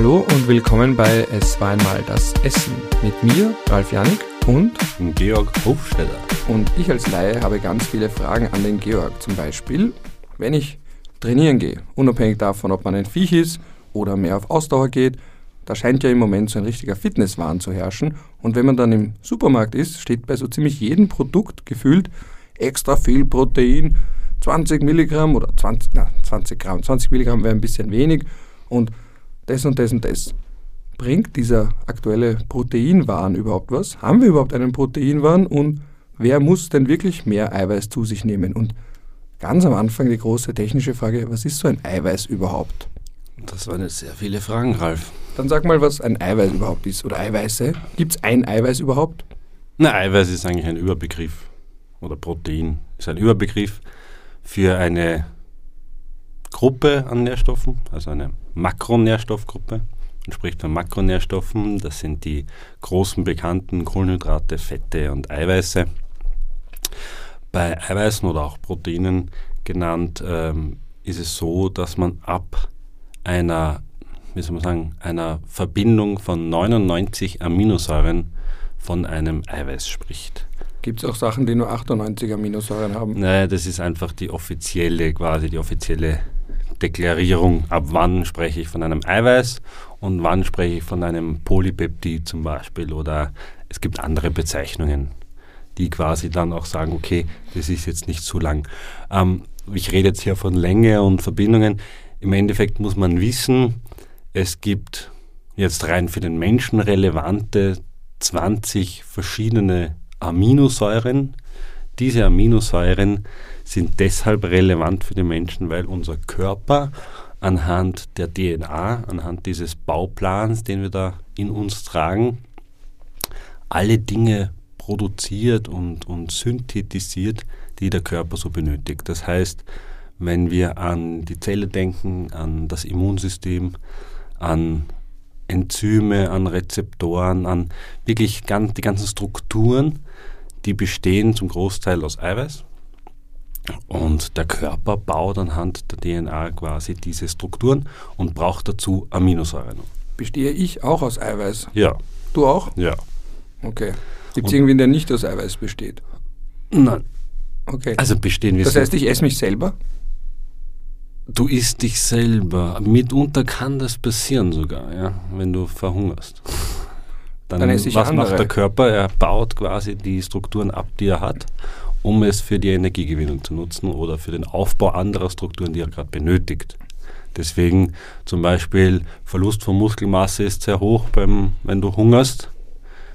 Hallo und willkommen bei Es war einmal das Essen mit mir, Ralf Janik und Georg Hofstetter. Und ich als Laie habe ganz viele Fragen an den Georg. Zum Beispiel, wenn ich trainieren gehe, unabhängig davon, ob man ein Viech ist oder mehr auf Ausdauer geht, da scheint ja im Moment so ein richtiger Fitnesswahn zu herrschen. Und wenn man dann im Supermarkt ist, steht bei so ziemlich jedem Produkt gefühlt extra viel Protein, 20 Milligramm oder 20, na, 20 Gramm, 20 Milligramm wäre ein bisschen wenig und das und das und das. Bringt dieser aktuelle Proteinwahn überhaupt was? Haben wir überhaupt einen Proteinwahn und wer muss denn wirklich mehr Eiweiß zu sich nehmen? Und ganz am Anfang die große technische Frage, was ist so ein Eiweiß überhaupt? Das waren jetzt sehr viele Fragen, Ralf. Dann sag mal, was ein Eiweiß überhaupt ist oder Eiweiße. Gibt es ein Eiweiß überhaupt? Na, Eiweiß ist eigentlich ein Überbegriff oder Protein ist ein Überbegriff für eine Gruppe an Nährstoffen, also eine Makronährstoffgruppe. Man spricht von Makronährstoffen, das sind die großen bekannten Kohlenhydrate, Fette und Eiweiße. Bei Eiweißen oder auch Proteinen genannt ähm, ist es so, dass man ab einer, wie soll man sagen, einer Verbindung von 99 Aminosäuren von einem Eiweiß spricht. Gibt es auch Sachen, die nur 98 Aminosäuren haben? Nein, das ist einfach die offizielle, quasi die offizielle Deklarierung, ab wann spreche ich von einem Eiweiß und wann spreche ich von einem Polypeptid zum Beispiel oder es gibt andere Bezeichnungen, die quasi dann auch sagen, okay, das ist jetzt nicht zu lang. Ähm, ich rede jetzt hier von Länge und Verbindungen. Im Endeffekt muss man wissen, es gibt jetzt rein für den Menschen relevante 20 verschiedene Aminosäuren. Diese Aminosäuren sind deshalb relevant für die Menschen, weil unser Körper anhand der DNA, anhand dieses Bauplans, den wir da in uns tragen, alle Dinge produziert und, und synthetisiert, die der Körper so benötigt. Das heißt, wenn wir an die Zelle denken, an das Immunsystem, an Enzyme, an Rezeptoren, an wirklich ganz, die ganzen Strukturen, die bestehen zum Großteil aus Eiweiß. Und der Körper baut anhand der DNA quasi diese Strukturen und braucht dazu Aminosäuren. Bestehe ich auch aus Eiweiß? Ja. Du auch? Ja. Okay. Gibt es irgendwen, der nicht aus Eiweiß besteht? Nein. Okay. Also bestehen wir Das heißt, ich esse mich selber? Du isst dich selber. Mitunter kann das passieren sogar, ja, wenn du verhungerst. Dann, Dann was andere. macht der Körper? Er baut quasi die Strukturen ab, die er hat, um es für die Energiegewinnung zu nutzen oder für den Aufbau anderer Strukturen, die er gerade benötigt. Deswegen zum Beispiel Verlust von Muskelmasse ist sehr hoch, beim, wenn du hungerst,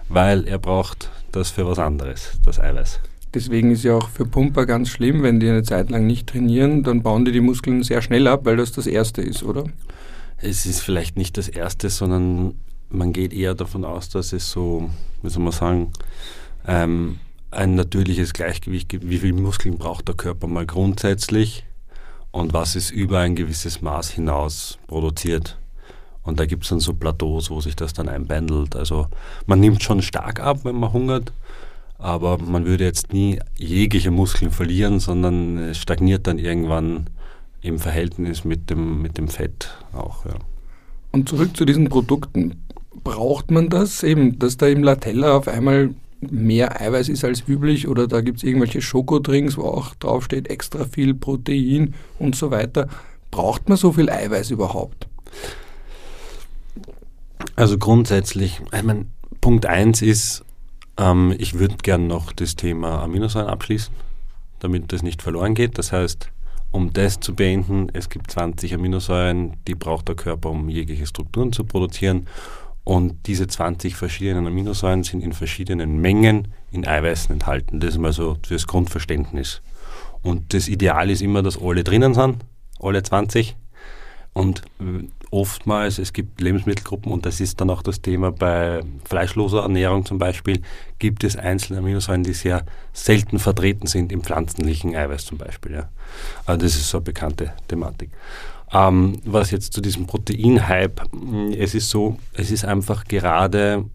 weil er braucht das für was anderes, das Eiweiß. Deswegen ist ja auch für Pumper ganz schlimm, wenn die eine Zeit lang nicht trainieren, dann bauen die die Muskeln sehr schnell ab, weil das das Erste ist, oder? Es ist vielleicht nicht das Erste, sondern man geht eher davon aus, dass es so, wie soll man sagen, ähm, ein natürliches Gleichgewicht gibt. Wie viel Muskeln braucht der Körper mal grundsätzlich und was ist über ein gewisses Maß hinaus produziert. Und da gibt es dann so Plateaus, wo sich das dann einpendelt. Also man nimmt schon stark ab, wenn man hungert, aber man würde jetzt nie jegliche Muskeln verlieren, sondern es stagniert dann irgendwann im Verhältnis mit dem, mit dem Fett auch. Ja. Und zurück zu diesen Produkten. Braucht man das eben, dass da im Latella auf einmal mehr Eiweiß ist als üblich oder da gibt es irgendwelche Schokodrinks, wo auch draufsteht extra viel Protein und so weiter. Braucht man so viel Eiweiß überhaupt? Also grundsätzlich, ich mein, Punkt 1 ist, ähm, ich würde gern noch das Thema Aminosäuren abschließen, damit das nicht verloren geht. Das heißt, um das zu beenden, es gibt 20 Aminosäuren, die braucht der Körper, um jegliche Strukturen zu produzieren. Und diese 20 verschiedenen Aminosäuren sind in verschiedenen Mengen in Eiweißen enthalten. Das ist mal so fürs Grundverständnis. Und das Ideal ist immer, dass alle drinnen sind, alle 20. Und oftmals, es gibt Lebensmittelgruppen, und das ist dann auch das Thema bei fleischloser Ernährung zum Beispiel, gibt es einzelne Aminosäuren, die sehr selten vertreten sind im pflanzlichen Eiweiß zum Beispiel. Ja. Also das ist so eine bekannte Thematik. Ähm, was jetzt zu diesem Protein-Hype, es ist so, es ist einfach gerade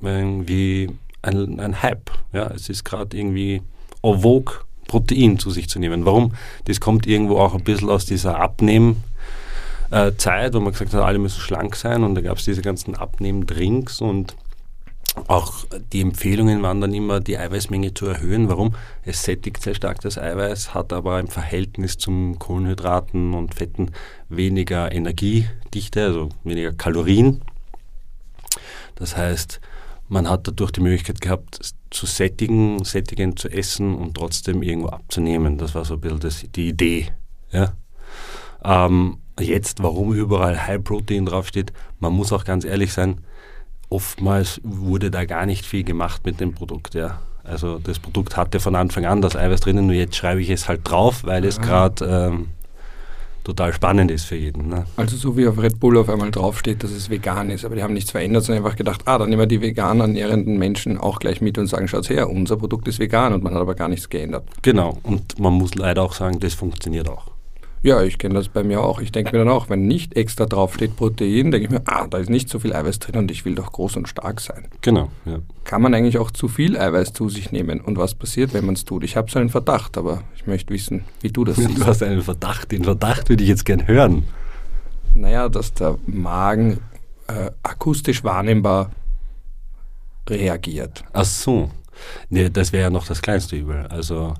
irgendwie ein, ein Hype. Ja. Es ist gerade irgendwie en vogue, Protein zu sich zu nehmen. Warum? Das kommt irgendwo auch ein bisschen aus dieser Abnehmen- äh, Zeit, wo man gesagt hat, alle müssen schlank sein und da gab es diese ganzen Abnehmdrinks und auch die Empfehlungen waren dann immer, die Eiweißmenge zu erhöhen. Warum? Es sättigt sehr stark das Eiweiß, hat aber im Verhältnis zum Kohlenhydraten und Fetten weniger Energiedichte, also weniger Kalorien. Das heißt, man hat dadurch die Möglichkeit gehabt, zu sättigen, sättigend zu essen und trotzdem irgendwo abzunehmen. Das war so ein bisschen das, die Idee. Ja? Ähm, jetzt, warum überall High Protein draufsteht, man muss auch ganz ehrlich sein, oftmals wurde da gar nicht viel gemacht mit dem Produkt. Ja. Also das Produkt hatte von Anfang an das Eiweiß drinnen, nur jetzt schreibe ich es halt drauf, weil es gerade ähm, total spannend ist für jeden. Ne? Also so wie auf Red Bull auf einmal draufsteht, dass es vegan ist, aber die haben nichts verändert, sondern einfach gedacht, ah, dann nehmen wir die vegan ernährenden Menschen auch gleich mit und sagen, schaut her, unser Produkt ist vegan und man hat aber gar nichts geändert. Genau, und man muss leider auch sagen, das funktioniert auch. Ja, ich kenne das bei mir auch. Ich denke mir dann auch, wenn nicht extra draufsteht Protein, denke ich mir, ah, da ist nicht so viel Eiweiß drin und ich will doch groß und stark sein. Genau, ja. Kann man eigentlich auch zu viel Eiweiß zu sich nehmen? Und was passiert, wenn man es tut? Ich habe so einen Verdacht, aber ich möchte wissen, wie du das siehst. Du hast einen Verdacht, den Verdacht würde ich jetzt gern hören. Naja, dass der Magen äh, akustisch wahrnehmbar reagiert. Ach so. Nee, das wäre ja noch das kleinste Übel. Also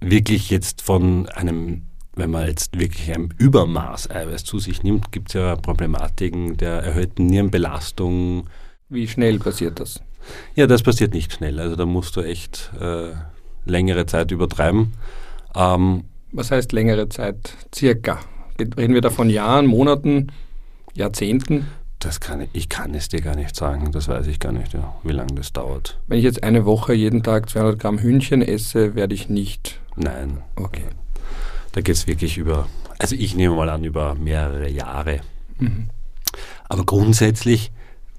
wirklich jetzt von einem wenn man jetzt wirklich ein Übermaß Eiweiß zu sich nimmt, gibt es ja Problematiken der erhöhten Nierenbelastung. Wie schnell passiert das? Ja, das passiert nicht schnell. Also da musst du echt äh, längere Zeit übertreiben. Ähm, Was heißt längere Zeit? Circa. Reden wir da von Jahren, Monaten, Jahrzehnten? Das kann ich, ich kann es dir gar nicht sagen, das weiß ich gar nicht, ja, wie lange das dauert. Wenn ich jetzt eine Woche jeden Tag 200 Gramm Hühnchen esse, werde ich nicht. Nein. Okay. Da geht es wirklich über, also ich nehme mal an, über mehrere Jahre. Mhm. Aber grundsätzlich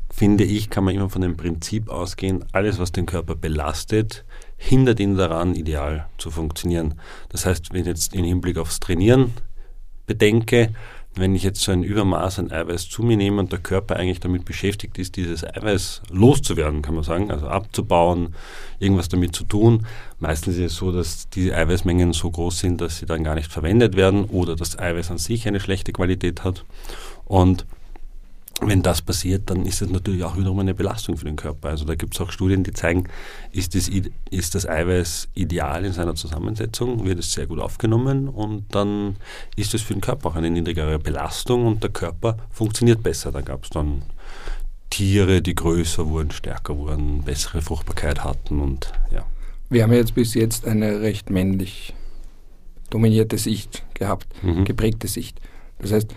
finde ich, kann man immer von dem Prinzip ausgehen, alles, was den Körper belastet, hindert ihn daran, ideal zu funktionieren. Das heißt, wenn ich jetzt im Hinblick aufs Trainieren bedenke, wenn ich jetzt so ein Übermaß an Eiweiß zu mir nehme und der Körper eigentlich damit beschäftigt ist, dieses Eiweiß loszuwerden, kann man sagen, also abzubauen, irgendwas damit zu tun. Meistens ist es so, dass diese Eiweißmengen so groß sind, dass sie dann gar nicht verwendet werden oder das Eiweiß an sich eine schlechte Qualität hat. Und wenn das passiert, dann ist es natürlich auch wiederum eine Belastung für den Körper. Also da gibt es auch Studien, die zeigen, ist das, ist das Eiweiß ideal in seiner Zusammensetzung, wird es sehr gut aufgenommen und dann ist es für den Körper auch eine niedrigere Belastung und der Körper funktioniert besser. Da gab es dann Tiere, die größer wurden, stärker wurden, bessere Fruchtbarkeit hatten und ja. Wir haben jetzt bis jetzt eine recht männlich dominierte Sicht gehabt, mhm. geprägte Sicht. Das heißt,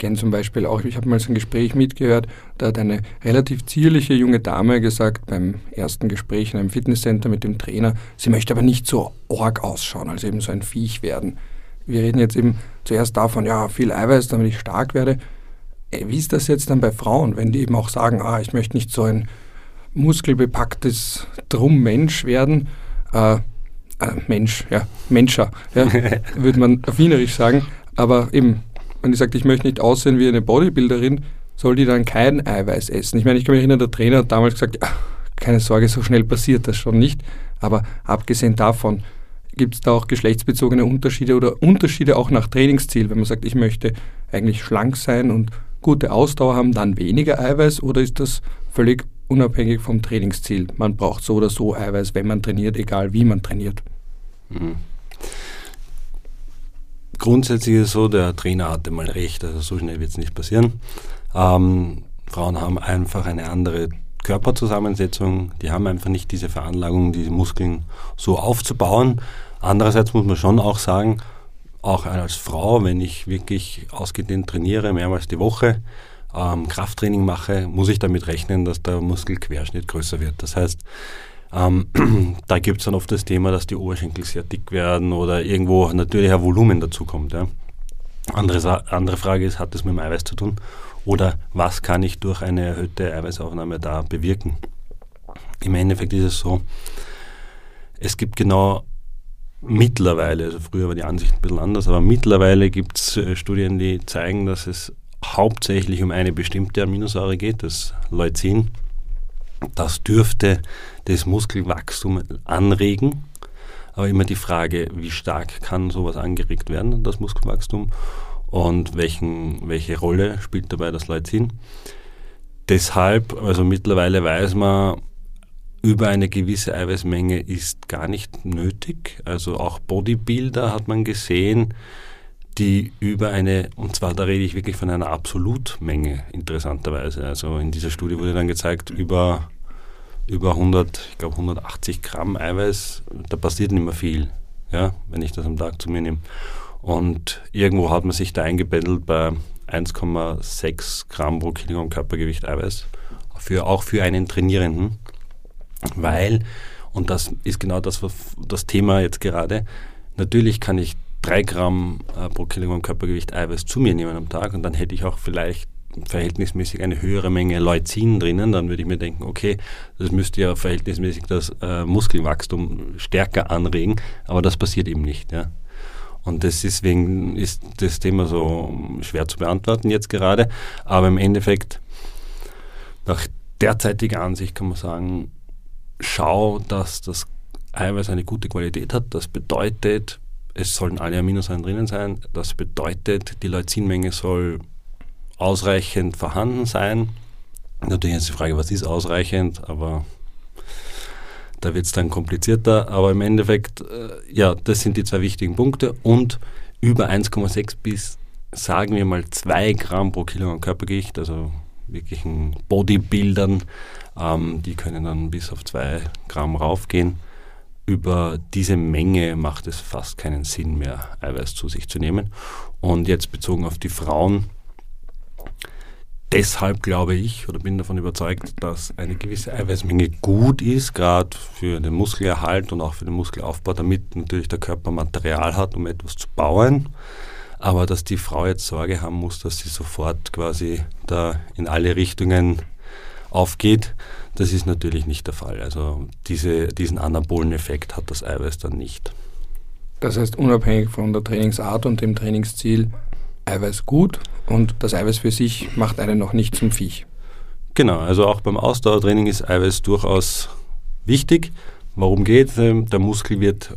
kenne zum Beispiel auch, ich habe mal so ein Gespräch mitgehört, da hat eine relativ zierliche junge Dame gesagt beim ersten Gespräch in einem Fitnesscenter mit dem Trainer, sie möchte aber nicht so org ausschauen, also eben so ein Viech werden. Wir reden jetzt eben zuerst davon, ja, viel Eiweiß, damit ich stark werde. Äh, wie ist das jetzt dann bei Frauen, wenn die eben auch sagen, ah, ich möchte nicht so ein muskelbepacktes Drum-Mensch werden, äh, äh, Mensch, ja, Menscher, ja, würde man auf Wienerisch sagen, aber eben wenn die sagt, ich möchte nicht aussehen wie eine Bodybuilderin, soll die dann kein Eiweiß essen. Ich meine, ich kann mich erinnern, der Trainer hat damals gesagt, ja, keine Sorge, so schnell passiert das schon nicht. Aber abgesehen davon, gibt es da auch geschlechtsbezogene Unterschiede oder Unterschiede auch nach Trainingsziel, wenn man sagt, ich möchte eigentlich schlank sein und gute Ausdauer haben, dann weniger Eiweiß oder ist das völlig unabhängig vom Trainingsziel? Man braucht so oder so Eiweiß, wenn man trainiert, egal wie man trainiert. Mhm. Grundsätzlich ist es so, der Trainer hatte mal recht, also so schnell wird es nicht passieren. Ähm, Frauen haben einfach eine andere Körperzusammensetzung, die haben einfach nicht diese Veranlagung, diese Muskeln so aufzubauen. Andererseits muss man schon auch sagen, auch als Frau, wenn ich wirklich ausgedehnt trainiere, mehrmals die Woche, ähm, Krafttraining mache, muss ich damit rechnen, dass der Muskelquerschnitt größer wird. Das heißt, ähm, da gibt es dann oft das Thema, dass die Oberschenkel sehr dick werden oder irgendwo natürlich ein Volumen dazukommt. Ja. Andere, andere Frage ist, hat das mit dem Eiweiß zu tun? Oder was kann ich durch eine erhöhte Eiweißaufnahme da bewirken? Im Endeffekt ist es so, es gibt genau mittlerweile, also früher war die Ansicht ein bisschen anders, aber mittlerweile gibt es äh, Studien, die zeigen, dass es hauptsächlich um eine bestimmte Aminosäure geht, das Leucin. Das dürfte das Muskelwachstum anregen. Aber immer die Frage, wie stark kann sowas angeregt werden, das Muskelwachstum. und welchen, welche Rolle spielt dabei das Leucin. Deshalb, also mittlerweile weiß man, über eine gewisse Eiweißmenge ist gar nicht nötig. Also auch Bodybuilder hat man gesehen, die über eine, und zwar da rede ich wirklich von einer Absolutmenge, interessanterweise. Also in dieser Studie wurde dann gezeigt, über, über 100, ich glaube 180 Gramm Eiweiß, da passiert nicht mehr viel, ja, wenn ich das am Tag zu mir nehme. Und irgendwo hat man sich da eingependelt bei 1,6 Gramm pro Kilogramm Körpergewicht Eiweiß, für, auch für einen Trainierenden, weil, und das ist genau das, was das Thema jetzt gerade, natürlich kann ich 3 Gramm äh, pro Kilogramm Körpergewicht Eiweiß zu mir nehmen am Tag und dann hätte ich auch vielleicht verhältnismäßig eine höhere Menge Leucin drinnen, dann würde ich mir denken, okay, das müsste ja verhältnismäßig das äh, Muskelwachstum stärker anregen, aber das passiert eben nicht. Ja. Und deswegen ist das Thema so schwer zu beantworten jetzt gerade. Aber im Endeffekt, nach derzeitiger Ansicht kann man sagen, schau, dass das Eiweiß eine gute Qualität hat. Das bedeutet, es sollen alle Aminosäuren drinnen sein. Das bedeutet, die Leucinmenge soll ausreichend vorhanden sein. Natürlich ist die Frage, was ist ausreichend, aber da wird es dann komplizierter, aber im Endeffekt, äh, ja, das sind die zwei wichtigen Punkte und über 1,6 bis, sagen wir mal, 2 Gramm pro Kilogramm Körpergewicht, also wirklichen Bodybuildern, ähm, die können dann bis auf 2 Gramm raufgehen. Über diese Menge macht es fast keinen Sinn mehr, Eiweiß zu sich zu nehmen. Und jetzt bezogen auf die Frauen, deshalb glaube ich oder bin davon überzeugt, dass eine gewisse Eiweißmenge gut ist, gerade für den Muskelerhalt und auch für den Muskelaufbau, damit natürlich der Körper Material hat, um etwas zu bauen. Aber dass die Frau jetzt Sorge haben muss, dass sie sofort quasi da in alle Richtungen aufgeht, das ist natürlich nicht der Fall. Also diese, diesen anabolen Effekt hat das Eiweiß dann nicht. Das heißt, unabhängig von der Trainingsart und dem Trainingsziel Eiweiß gut und das Eiweiß für sich macht einen noch nicht zum Viech. Genau, also auch beim Ausdauertraining ist Eiweiß durchaus wichtig. Warum geht? Ähm, der Muskel wird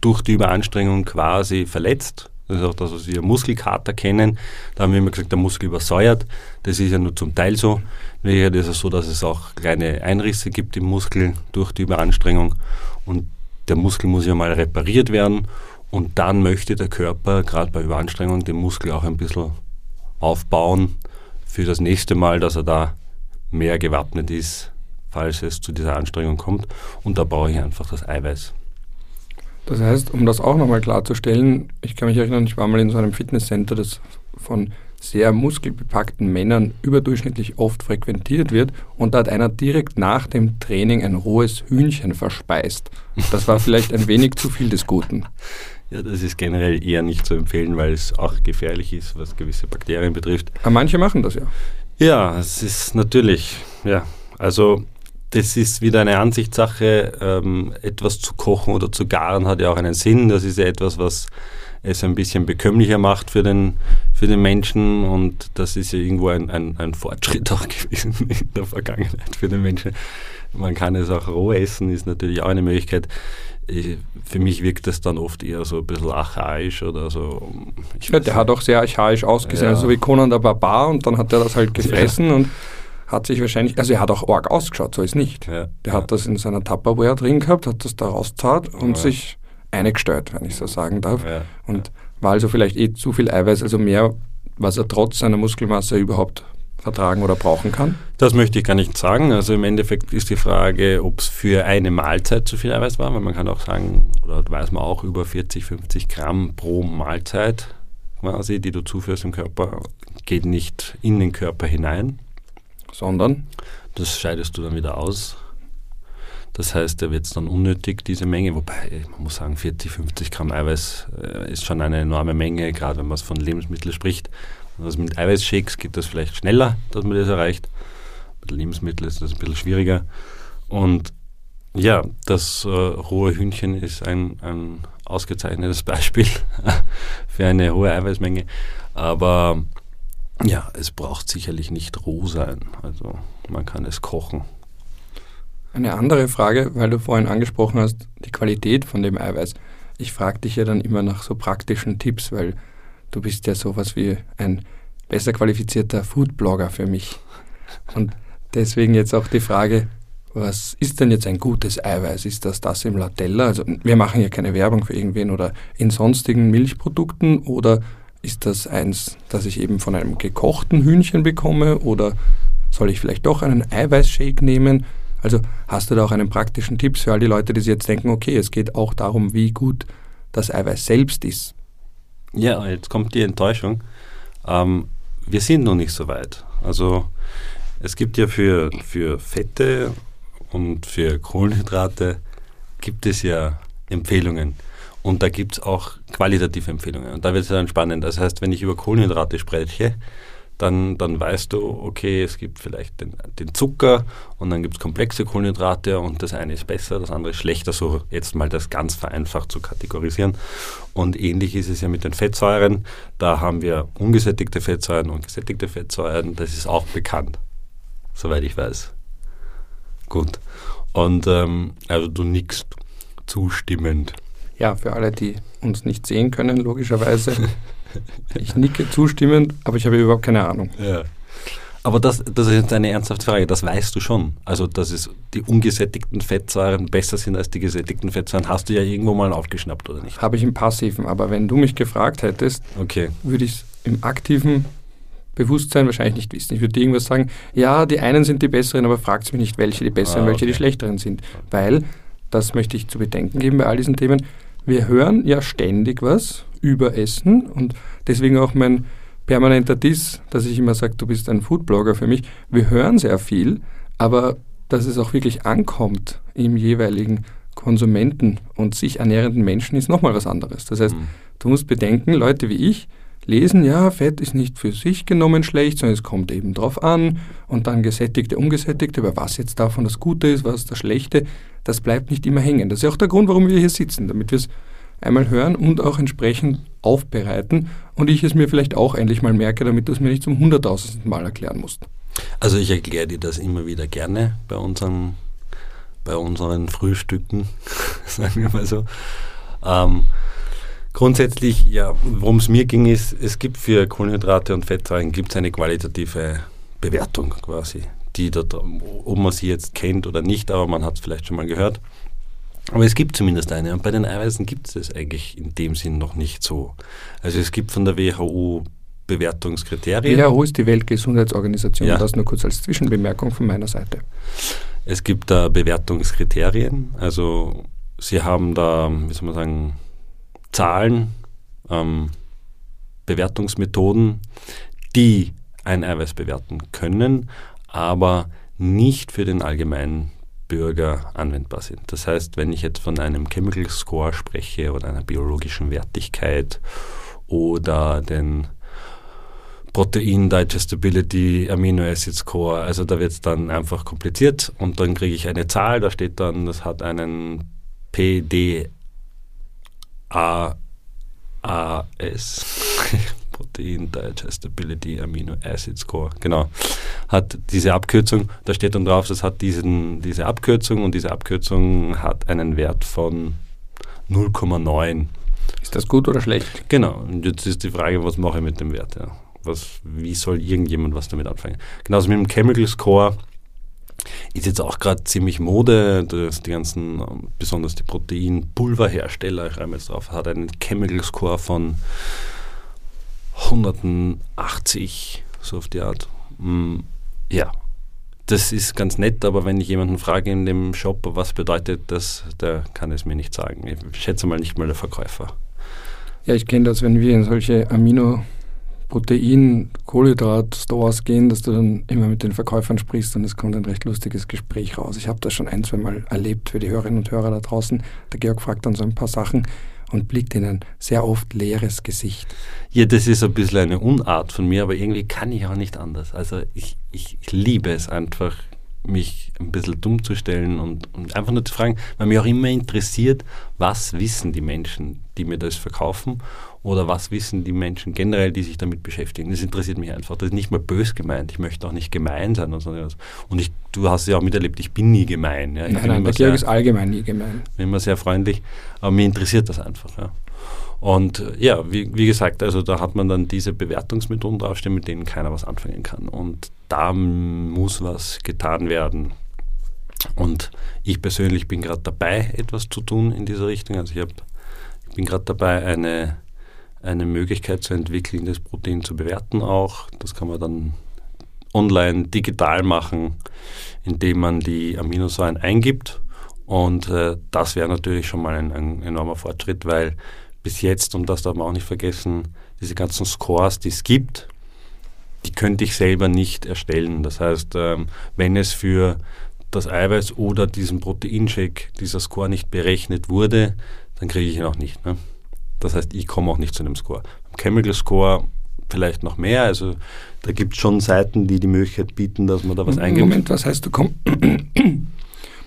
durch die Überanstrengung quasi verletzt. Das ist auch das, was wir Muskelkater kennen. Da haben wir immer gesagt, der Muskel übersäuert. Das ist ja nur zum Teil so. Wirklichkeit ist es so, dass es auch kleine Einrisse gibt im Muskel durch die Überanstrengung. Und der Muskel muss ja mal repariert werden. Und dann möchte der Körper, gerade bei Überanstrengung, den Muskel auch ein bisschen aufbauen für das nächste Mal, dass er da mehr gewappnet ist, falls es zu dieser Anstrengung kommt. Und da brauche ich einfach das Eiweiß. Das heißt, um das auch nochmal klarzustellen, ich kann mich erinnern, ich war mal in so einem Fitnesscenter, das von sehr muskelbepackten Männern überdurchschnittlich oft frequentiert wird und da hat einer direkt nach dem Training ein rohes Hühnchen verspeist. Das war vielleicht ein wenig zu viel des Guten. Ja, das ist generell eher nicht zu empfehlen, weil es auch gefährlich ist, was gewisse Bakterien betrifft. Aber manche machen das ja. Ja, es ist natürlich, ja, also das ist wieder eine Ansichtssache. Ähm, etwas zu kochen oder zu garen hat ja auch einen Sinn. Das ist ja etwas, was es ein bisschen bekömmlicher macht für den, für den Menschen und das ist ja irgendwo ein, ein, ein Fortschritt auch gewesen in der Vergangenheit für den Menschen. Man kann es auch roh essen, ist natürlich auch eine Möglichkeit für mich wirkt das dann oft eher so ein bisschen archaisch oder so. ja, der hat auch sehr archaisch ausgesehen, ja. also wie Conan der Barbar und dann hat er das halt gefressen ja. und hat sich wahrscheinlich, also er hat auch arg ausgeschaut, so ist nicht. Ja. Der hat das in seiner Tupperware drin gehabt, hat das da rauszahlt und sich eingestellt, wenn ich so sagen darf. Und war also vielleicht eh zu viel Eiweiß, also mehr, was er trotz seiner Muskelmasse überhaupt vertragen oder brauchen kann? Das möchte ich gar nicht sagen. Also im Endeffekt ist die Frage, ob es für eine Mahlzeit zu viel Eiweiß war, weil man kann auch sagen, oder weiß man auch, über 40, 50 Gramm pro Mahlzeit quasi, die du zuführst im Körper, geht nicht in den Körper hinein. Sondern? Das scheidest du dann wieder aus. Das heißt, da wird es dann unnötig, diese Menge. Wobei, man muss sagen, 40, 50 Gramm Eiweiß äh, ist schon eine enorme Menge, gerade wenn man von Lebensmitteln spricht. Also mit Eiweißshakes geht das vielleicht schneller, dass man das erreicht. Mit Lebensmitteln ist das ein bisschen schwieriger. Und ja, das äh, rohe Hühnchen ist ein, ein ausgezeichnetes Beispiel für eine hohe Eiweißmenge. Aber ja, es braucht sicherlich nicht roh sein. Also man kann es kochen. Eine andere Frage, weil du vorhin angesprochen hast, die Qualität von dem Eiweiß. Ich frage dich ja dann immer nach so praktischen Tipps, weil du bist ja sowas wie ein besser qualifizierter Foodblogger für mich. Und deswegen jetzt auch die Frage, was ist denn jetzt ein gutes Eiweiß? Ist das das im Latella? Also wir machen ja keine Werbung für irgendwen oder in sonstigen Milchprodukten oder ist das eins, das ich eben von einem gekochten Hühnchen bekomme oder soll ich vielleicht doch einen Eiweißshake nehmen? Also hast du da auch einen praktischen Tipp für all die Leute, die sich jetzt denken, okay, es geht auch darum, wie gut das Eiweiß selbst ist? Ja, jetzt kommt die Enttäuschung. Ähm, wir sind noch nicht so weit. Also es gibt ja für, für Fette und für Kohlenhydrate gibt es ja Empfehlungen. Und da gibt es auch qualitative Empfehlungen. Und da wird es dann spannend. Das heißt, wenn ich über Kohlenhydrate spreche, dann, dann weißt du, okay, es gibt vielleicht den, den Zucker und dann gibt es komplexe Kohlenhydrate und das eine ist besser, das andere ist schlechter, so jetzt mal das ganz vereinfacht zu kategorisieren. Und ähnlich ist es ja mit den Fettsäuren. Da haben wir ungesättigte Fettsäuren und gesättigte Fettsäuren, das ist auch bekannt, soweit ich weiß. Gut. Und ähm, also du nickst zustimmend. Ja, für alle, die uns nicht sehen können, logischerweise. Ich nicke zustimmend, aber ich habe überhaupt keine Ahnung. Ja. Aber das, das ist jetzt eine ernsthafte Frage, das weißt du schon. Also, dass es die ungesättigten Fettsäuren besser sind als die gesättigten Fettsäuren, hast du ja irgendwo mal aufgeschnappt, oder nicht? Habe ich im Passiven, aber wenn du mich gefragt hättest, okay. würde ich es im aktiven Bewusstsein wahrscheinlich nicht wissen. Ich würde irgendwas sagen, ja, die einen sind die besseren, aber fragt mich nicht, welche die besseren, ah, okay. welche die schlechteren sind. Weil, das möchte ich zu bedenken geben bei all diesen Themen, wir hören ja ständig was über Essen und deswegen auch mein permanenter Diss, dass ich immer sage, du bist ein Foodblogger für mich. Wir hören sehr viel, aber dass es auch wirklich ankommt im jeweiligen Konsumenten und sich ernährenden Menschen ist nochmal was anderes. Das heißt, mhm. du musst bedenken, Leute wie ich lesen, ja, Fett ist nicht für sich genommen schlecht, sondern es kommt eben drauf an und dann gesättigte, ungesättigte, über was jetzt davon das Gute ist, was das Schlechte, das bleibt nicht immer hängen. Das ist auch der Grund, warum wir hier sitzen, damit wir es einmal hören und auch entsprechend aufbereiten und ich es mir vielleicht auch endlich mal merke, damit du es mir nicht zum hunderttausendsten Mal erklären musst. Also ich erkläre dir das immer wieder gerne bei unseren, bei unseren Frühstücken, sagen wir mal so. Ähm, grundsätzlich, ja, worum es mir ging, ist, es gibt für Kohlenhydrate und Fettsäuren gibt eine qualitative Bewertung quasi, die dort, ob man sie jetzt kennt oder nicht, aber man hat es vielleicht schon mal gehört. Aber es gibt zumindest eine. Und bei den Eiweißen gibt es das eigentlich in dem Sinn noch nicht so. Also es gibt von der WHO Bewertungskriterien. WHO ist die Weltgesundheitsorganisation. Ja. Das nur kurz als Zwischenbemerkung von meiner Seite. Es gibt da Bewertungskriterien. Also sie haben da, wie soll man sagen, Zahlen, ähm, Bewertungsmethoden, die ein Eiweiß bewerten können, aber nicht für den allgemeinen Bürger anwendbar sind. Das heißt, wenn ich jetzt von einem Chemical Score spreche oder einer biologischen Wertigkeit oder den Protein Digestibility Amino Acid Score, also da wird es dann einfach kompliziert und dann kriege ich eine Zahl, da steht dann, das hat einen PDA AS Protein Digestibility Amino Acid Score, genau, hat diese Abkürzung, da steht dann drauf, das hat diesen, diese Abkürzung und diese Abkürzung hat einen Wert von 0,9. Ist das gut oder schlecht? Genau, und jetzt ist die Frage, was mache ich mit dem Wert? Ja? Was, wie soll irgendjemand was damit anfangen? Genauso mit dem Chemical Score ist jetzt auch gerade ziemlich Mode, dass die ganzen, besonders die Proteinpulverhersteller, ich reime jetzt drauf, hat einen Chemical Score von 180, so auf die Art. Mm, ja, das ist ganz nett, aber wenn ich jemanden frage in dem Shop, was bedeutet das, der kann es mir nicht sagen. Ich schätze mal nicht mal der Verkäufer. Ja, ich kenne das, wenn wir in solche Amino- Protein, Kohlenhydrat-Stores gehen, dass du dann immer mit den Verkäufern sprichst und es kommt ein recht lustiges Gespräch raus. Ich habe das schon ein, zwei Mal erlebt für die Hörerinnen und Hörer da draußen. Der Georg fragt dann so ein paar Sachen und blickt in ein sehr oft leeres Gesicht. Ja, das ist ein bisschen eine Unart von mir, aber irgendwie kann ich auch nicht anders. Also ich, ich, ich liebe es einfach, mich ein bisschen dumm zu stellen und, und, einfach nur zu fragen, weil mich auch immer interessiert, was wissen die Menschen, die mir das verkaufen oder was wissen die Menschen generell, die sich damit beschäftigen. Das interessiert mich einfach. Das ist nicht mal bös gemeint. Ich möchte auch nicht gemein sein. Und, so. und ich, du hast es ja auch miterlebt, ich bin nie gemein. Ja. Ich nein, nein, der Georg ist allgemein nie gemein. Immer sehr freundlich, aber mir interessiert das einfach. Ja. Und ja, wie, wie, gesagt, also da hat man dann diese Bewertungsmethoden draufstehen, mit denen keiner was anfangen kann. Und da muss was getan werden. Und ich persönlich bin gerade dabei, etwas zu tun in dieser Richtung. Also ich, hab, ich bin gerade dabei, eine, eine Möglichkeit zu entwickeln, das Protein zu bewerten auch. Das kann man dann online digital machen, indem man die Aminosäuren eingibt. Und äh, das wäre natürlich schon mal ein, ein, enormer Fortschritt, weil bis jetzt, und das darf man auch nicht vergessen, diese ganzen Scores, die es gibt, die könnte ich selber nicht erstellen. Das heißt, ähm, wenn es für das Eiweiß oder diesen Proteinshake dieser Score nicht berechnet wurde, dann kriege ich ihn auch nicht. Ne? Das heißt, ich komme auch nicht zu dem Score. Beim Chemical Score vielleicht noch mehr. Also da gibt es schon Seiten, die die Möglichkeit bieten, dass man da was eingibt. Moment, was heißt du komm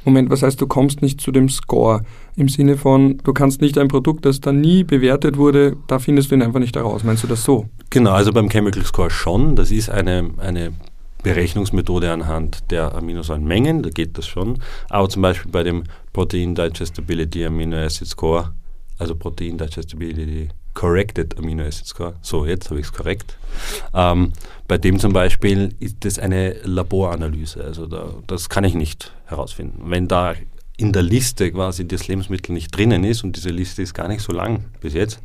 Moment, was heißt du kommst nicht zu dem Score? Im Sinne von, du kannst nicht ein Produkt, das da nie bewertet wurde, da findest du ihn einfach nicht heraus. Meinst du das so? Genau, also beim Chemical Score schon. Das ist eine, eine Berechnungsmethode anhand der Aminosäurenmengen, da geht das schon. Aber zum Beispiel bei dem Protein Digestibility Amino Acid Score, also Protein Digestibility Corrected Amino Acid so jetzt habe ich es korrekt. Ähm, bei dem zum Beispiel ist das eine Laboranalyse, also da, das kann ich nicht herausfinden. Wenn da in der Liste quasi das Lebensmittel nicht drinnen ist und diese Liste ist gar nicht so lang bis jetzt,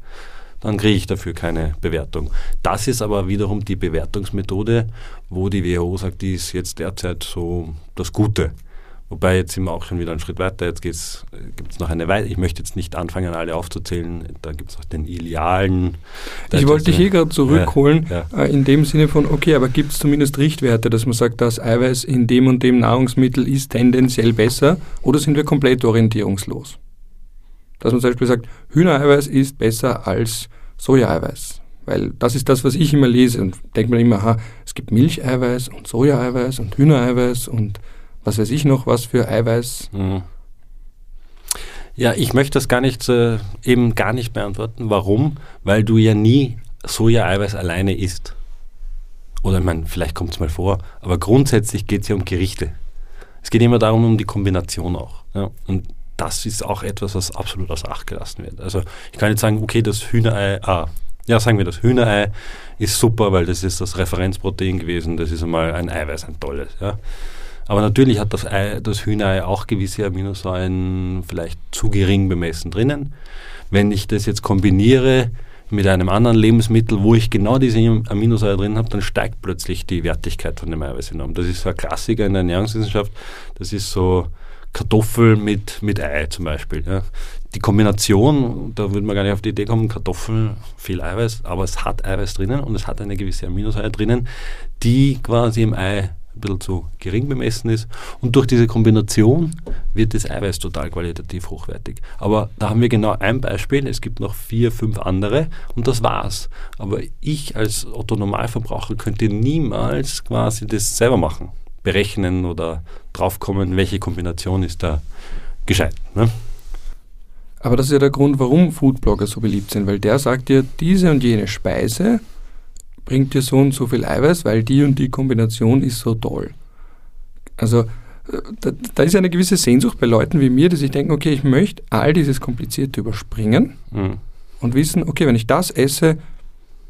dann kriege ich dafür keine Bewertung. Das ist aber wiederum die Bewertungsmethode, wo die WHO sagt, die ist jetzt derzeit so das Gute. Wobei jetzt sind wir auch schon wieder einen Schritt weiter. Jetzt gibt es noch eine Weile. Ich möchte jetzt nicht anfangen, alle aufzuzählen. Da gibt es auch den Ilialen. Ich wollte dich hier gerade zurückholen, ja, ja. Äh, in dem Sinne von, okay, aber gibt es zumindest Richtwerte, dass man sagt, das Eiweiß in dem und dem Nahrungsmittel ist tendenziell besser oder sind wir komplett orientierungslos? Dass man zum Beispiel sagt, Hühnereiweiß ist besser als Sojaeiweiß. Weil das ist das, was ich immer lese und denke mir immer, aha, es gibt Milcheiweiß und Sojaeiweiß und Hühnereiweiß und was weiß ich noch, was für Eiweiß. Mhm. Ja, ich möchte das gar nicht, äh, eben gar nicht beantworten. Warum? Weil du ja nie Soja-Eiweiß alleine isst. Oder ich meine, vielleicht kommt es mal vor, aber grundsätzlich geht es ja um Gerichte. Es geht immer darum, um die Kombination auch. Ja? Und das ist auch etwas, was absolut außer Acht gelassen wird. Also ich kann jetzt sagen, okay, das Hühnerei, ah, ja, sagen wir das Hühnerei ist super, weil das ist das Referenzprotein gewesen, das ist einmal ein Eiweiß, ein tolles. Ja. Aber natürlich hat das, Ei, das Hühnerei auch gewisse Aminosäuren vielleicht zu gering bemessen drinnen. Wenn ich das jetzt kombiniere mit einem anderen Lebensmittel, wo ich genau diese Aminosäure drin habe, dann steigt plötzlich die Wertigkeit von dem Eiweiß enorm. Das ist so ein Klassiker in der Ernährungswissenschaft. Das ist so Kartoffel mit, mit Ei zum Beispiel. Ja. Die Kombination, da würde man gar nicht auf die Idee kommen, Kartoffel, viel Eiweiß, aber es hat Eiweiß drinnen und es hat eine gewisse Aminosäure drinnen, die quasi im Ei ein bisschen zu gering bemessen ist. Und durch diese Kombination wird das Eiweiß total qualitativ hochwertig. Aber da haben wir genau ein Beispiel. Es gibt noch vier, fünf andere und das war's. Aber ich als Otto-Normalverbraucher könnte niemals quasi das selber machen. Berechnen oder draufkommen, welche Kombination ist da gescheit. Ne? Aber das ist ja der Grund, warum Foodblogger so beliebt sind, weil der sagt dir, diese und jene Speise bringt dir so und so viel Eiweiß, weil die und die Kombination ist so toll. Also äh, da, da ist eine gewisse Sehnsucht bei Leuten wie mir, die sich denken, okay, ich möchte all dieses Komplizierte überspringen mhm. und wissen, okay, wenn ich das esse,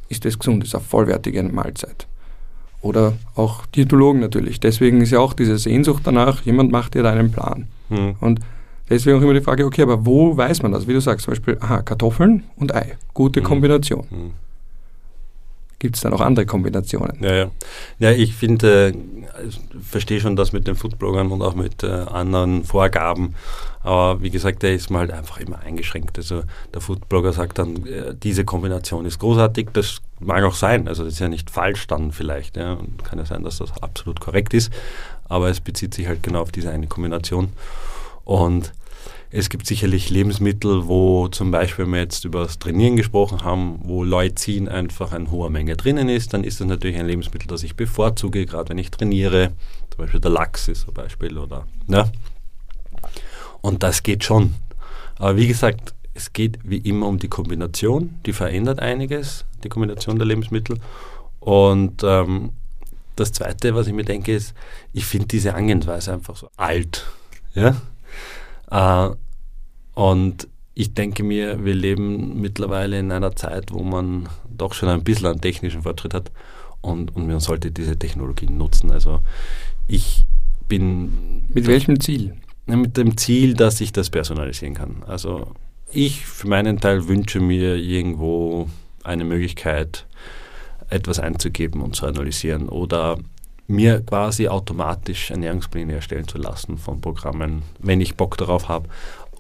ist das gesund, ist eine vollwertige Mahlzeit. Oder auch Diätologen natürlich. Deswegen ist ja auch diese Sehnsucht danach, jemand macht dir da einen Plan. Mhm. Und deswegen auch immer die Frage, okay, aber wo weiß man das? Wie du sagst, zum Beispiel, aha, Kartoffeln und Ei. Gute mhm. Kombination. Gibt es da noch andere Kombinationen. Ja, ja. ja ich finde, äh, verstehe schon das mit den Foodbloggern und auch mit äh, anderen Vorgaben. Aber wie gesagt, der ist mal halt einfach immer eingeschränkt. Also der Foodblogger sagt dann, äh, diese Kombination ist großartig. Das mag auch sein. Also das ist ja nicht falsch dann vielleicht. Ja. Und kann ja sein, dass das absolut korrekt ist. Aber es bezieht sich halt genau auf diese eine Kombination. Und es gibt sicherlich Lebensmittel, wo zum Beispiel, wenn wir jetzt über das Trainieren gesprochen haben, wo Leucin einfach eine hohe Menge drinnen ist, dann ist das natürlich ein Lebensmittel, das ich bevorzuge, gerade wenn ich trainiere. Zum Beispiel der Lachs ist ein Beispiel oder, ja. Und das geht schon. Aber wie gesagt, es geht wie immer um die Kombination, die verändert einiges, die Kombination der Lebensmittel. Und ähm, das Zweite, was ich mir denke, ist, ich finde diese Angehensweise einfach so alt. Ja? Äh, und ich denke mir, wir leben mittlerweile in einer Zeit, wo man doch schon ein bisschen einen technischen Fortschritt hat und, und man sollte diese Technologien nutzen. Also ich bin. Mit welchem Ziel? Mit dem Ziel, dass ich das personalisieren kann. Also ich für meinen Teil wünsche mir irgendwo eine Möglichkeit, etwas einzugeben und zu analysieren oder mir quasi automatisch Ernährungspläne erstellen zu lassen von Programmen, wenn ich Bock darauf habe.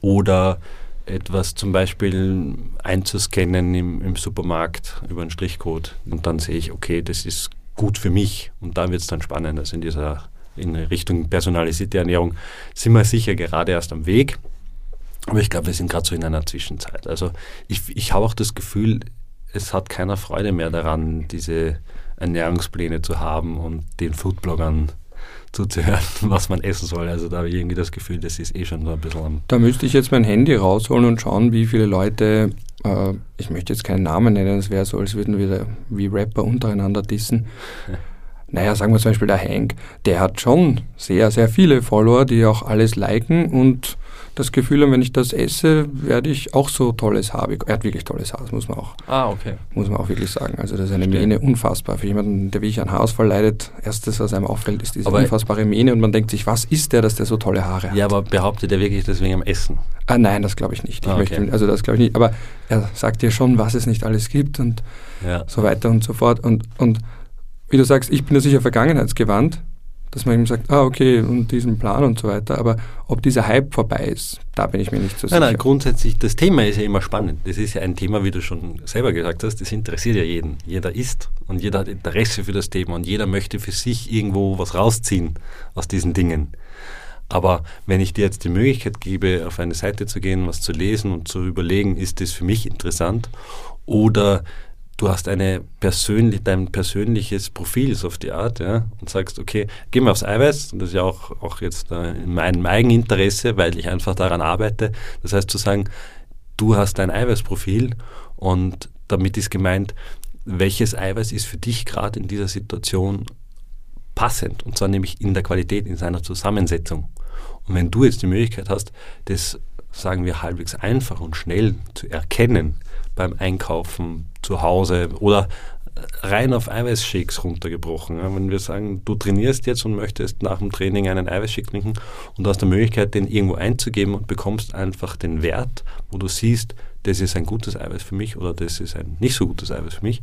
Oder etwas zum Beispiel einzuscannen im, im Supermarkt über einen Strichcode und dann sehe ich, okay, das ist gut für mich und da wird es dann spannend. Also in dieser in Richtung personalisierte Ernährung sind wir sicher gerade erst am Weg. Aber ich glaube, wir sind gerade so in einer Zwischenzeit. Also ich, ich habe auch das Gefühl, es hat keiner Freude mehr daran, diese Ernährungspläne zu haben und den Foodbloggern zuzuhören, was man essen soll. Also da habe ich irgendwie das Gefühl, das ist eh schon so ein bisschen am. Da müsste ich jetzt mein Handy rausholen und schauen, wie viele Leute, äh, ich möchte jetzt keinen Namen nennen, es wäre so, als würden wir wie Rapper untereinander dissen. Naja, sagen wir zum Beispiel der Hank, der hat schon sehr, sehr viele Follower, die auch alles liken und das Gefühl haben, wenn ich das esse, werde ich auch so tolles Haar. Er hat wirklich tolles Haar, das muss man auch, ah, okay. muss man auch wirklich sagen. Also das ist eine Mähne unfassbar. Für jemanden, der wie ich an Haarausfall leidet, erstes, was einem auffällt, ist diese aber unfassbare Mähne und man denkt sich, was ist der, dass der so tolle Haare hat? Ja, aber behauptet er wirklich deswegen am Essen? Ah, nein, das glaube ich nicht. Ich ah, okay. möchte, also das glaube ich nicht. Aber er sagt dir schon, was es nicht alles gibt und ja. so weiter und so fort. Und, und wie du sagst, ich bin da sicher vergangenheitsgewandt dass man ihm sagt, ah, okay, und diesen Plan und so weiter. Aber ob dieser Hype vorbei ist, da bin ich mir nicht so sicher. Nein, nein, grundsätzlich, das Thema ist ja immer spannend. Das ist ja ein Thema, wie du schon selber gesagt hast, das interessiert ja jeden. Jeder ist und jeder hat Interesse für das Thema und jeder möchte für sich irgendwo was rausziehen aus diesen Dingen. Aber wenn ich dir jetzt die Möglichkeit gebe, auf eine Seite zu gehen, was zu lesen und zu überlegen, ist das für mich interessant oder du hast eine persönlich, dein persönliches Profil so auf die Art, ja, und sagst, okay, geh mal aufs Eiweiß, und das ist ja auch, auch jetzt äh, in meinem Eigeninteresse, weil ich einfach daran arbeite. Das heißt zu sagen, du hast dein Eiweißprofil und damit ist gemeint, welches Eiweiß ist für dich gerade in dieser Situation passend, und zwar nämlich in der Qualität, in seiner Zusammensetzung. Und wenn du jetzt die Möglichkeit hast, das, sagen wir, halbwegs einfach und schnell zu erkennen, beim Einkaufen zu Hause oder rein auf Eiweißshakes runtergebrochen. wenn wir sagen, du trainierst jetzt und möchtest nach dem Training einen Eiweißshake trinken und hast die Möglichkeit, den irgendwo einzugeben und bekommst einfach den Wert, wo du siehst, das ist ein gutes Eiweiß für mich oder das ist ein nicht so gutes Eiweiß für mich,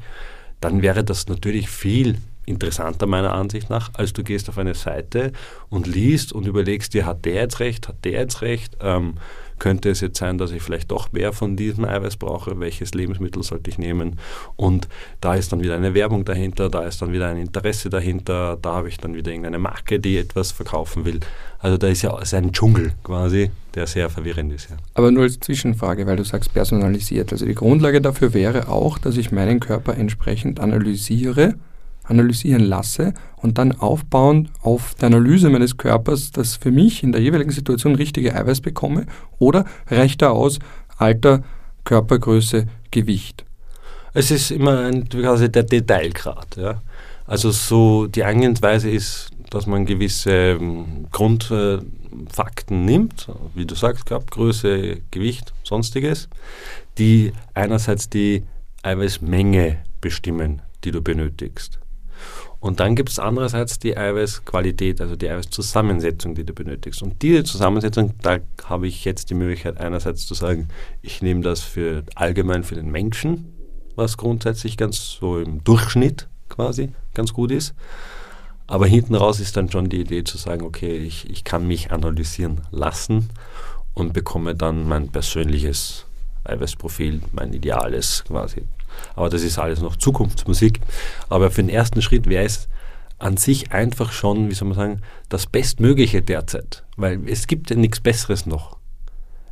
dann wäre das natürlich viel interessanter meiner Ansicht nach, als du gehst auf eine Seite und liest und überlegst dir, hat der jetzt recht, hat der jetzt recht, ähm, könnte es jetzt sein, dass ich vielleicht doch mehr von diesem Eiweiß brauche, welches Lebensmittel sollte ich nehmen und da ist dann wieder eine Werbung dahinter, da ist dann wieder ein Interesse dahinter, da habe ich dann wieder irgendeine Marke, die etwas verkaufen will. Also da ist ja ist ein Dschungel quasi, der sehr verwirrend ist. Ja. Aber nur als Zwischenfrage, weil du sagst personalisiert. Also die Grundlage dafür wäre auch, dass ich meinen Körper entsprechend analysiere, analysieren lasse und dann aufbauend auf der Analyse meines Körpers das für mich in der jeweiligen Situation richtige Eiweiß bekomme oder reicht da aus Alter, Körpergröße, Gewicht? Es ist immer ein, quasi der Detailgrad. Ja. Also so die Angehensweise ist, dass man gewisse ähm, Grundfakten nimmt, wie du sagst, Körpergröße, Gewicht, sonstiges, die einerseits die Eiweißmenge bestimmen, die du benötigst. Und dann gibt es andererseits die Eiweißqualität, also die Eiweißzusammensetzung, die du benötigst. Und diese Zusammensetzung, da habe ich jetzt die Möglichkeit einerseits zu sagen, ich nehme das für allgemein für den Menschen, was grundsätzlich ganz so im Durchschnitt quasi ganz gut ist. Aber hinten raus ist dann schon die Idee zu sagen, okay, ich, ich kann mich analysieren lassen und bekomme dann mein persönliches Eiweißprofil, mein Ideales quasi aber das ist alles noch Zukunftsmusik. Aber für den ersten Schritt wäre es an sich einfach schon, wie soll man sagen, das Bestmögliche derzeit. Weil es gibt ja nichts Besseres noch.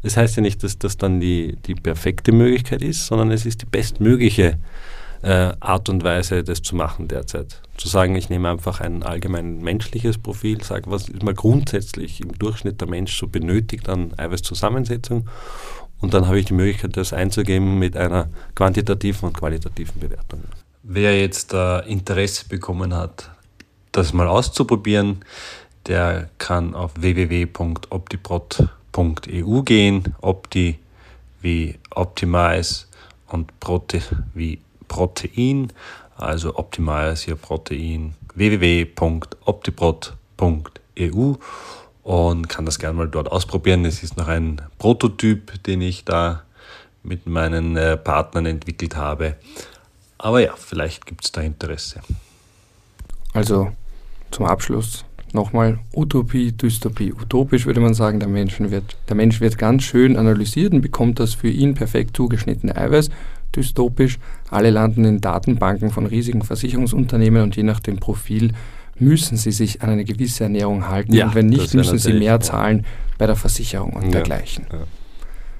Das heißt ja nicht, dass das dann die, die perfekte Möglichkeit ist, sondern es ist die bestmögliche äh, Art und Weise, das zu machen derzeit. Zu sagen, ich nehme einfach ein allgemein menschliches Profil, sage, was ist mal grundsätzlich im Durchschnitt der Mensch so benötigt an Eiweißzusammensetzung und dann habe ich die Möglichkeit, das einzugeben mit einer quantitativen und qualitativen Bewertung. Wer jetzt äh, Interesse bekommen hat, das mal auszuprobieren, der kann auf www.optiprot.eu gehen, opti wie Optimize und Prote wie Protein, also Optimize hier Protein www.optiprot.eu und kann das gerne mal dort ausprobieren. Es ist noch ein Prototyp, den ich da mit meinen äh, Partnern entwickelt habe. Aber ja, vielleicht gibt es da Interesse. Also zum Abschluss nochmal Utopie, Dystopie. Utopisch würde man sagen, der, Menschen wird, der Mensch wird ganz schön analysiert und bekommt das für ihn perfekt zugeschnittene Eiweiß. Dystopisch, alle landen in Datenbanken von riesigen Versicherungsunternehmen und je nach dem Profil müssen sie sich an eine gewisse Ernährung halten. Ja, und wenn nicht, müssen sie mehr zahlen bei der Versicherung und ja, dergleichen. Ja.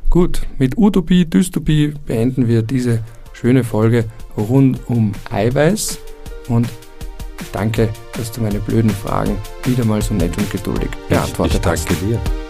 Gut, mit Utopie, Dystopie beenden wir diese schöne Folge rund um Eiweiß und danke, dass du meine blöden Fragen wieder mal so nett und geduldig beantwortet ich, ich danke hast. dir.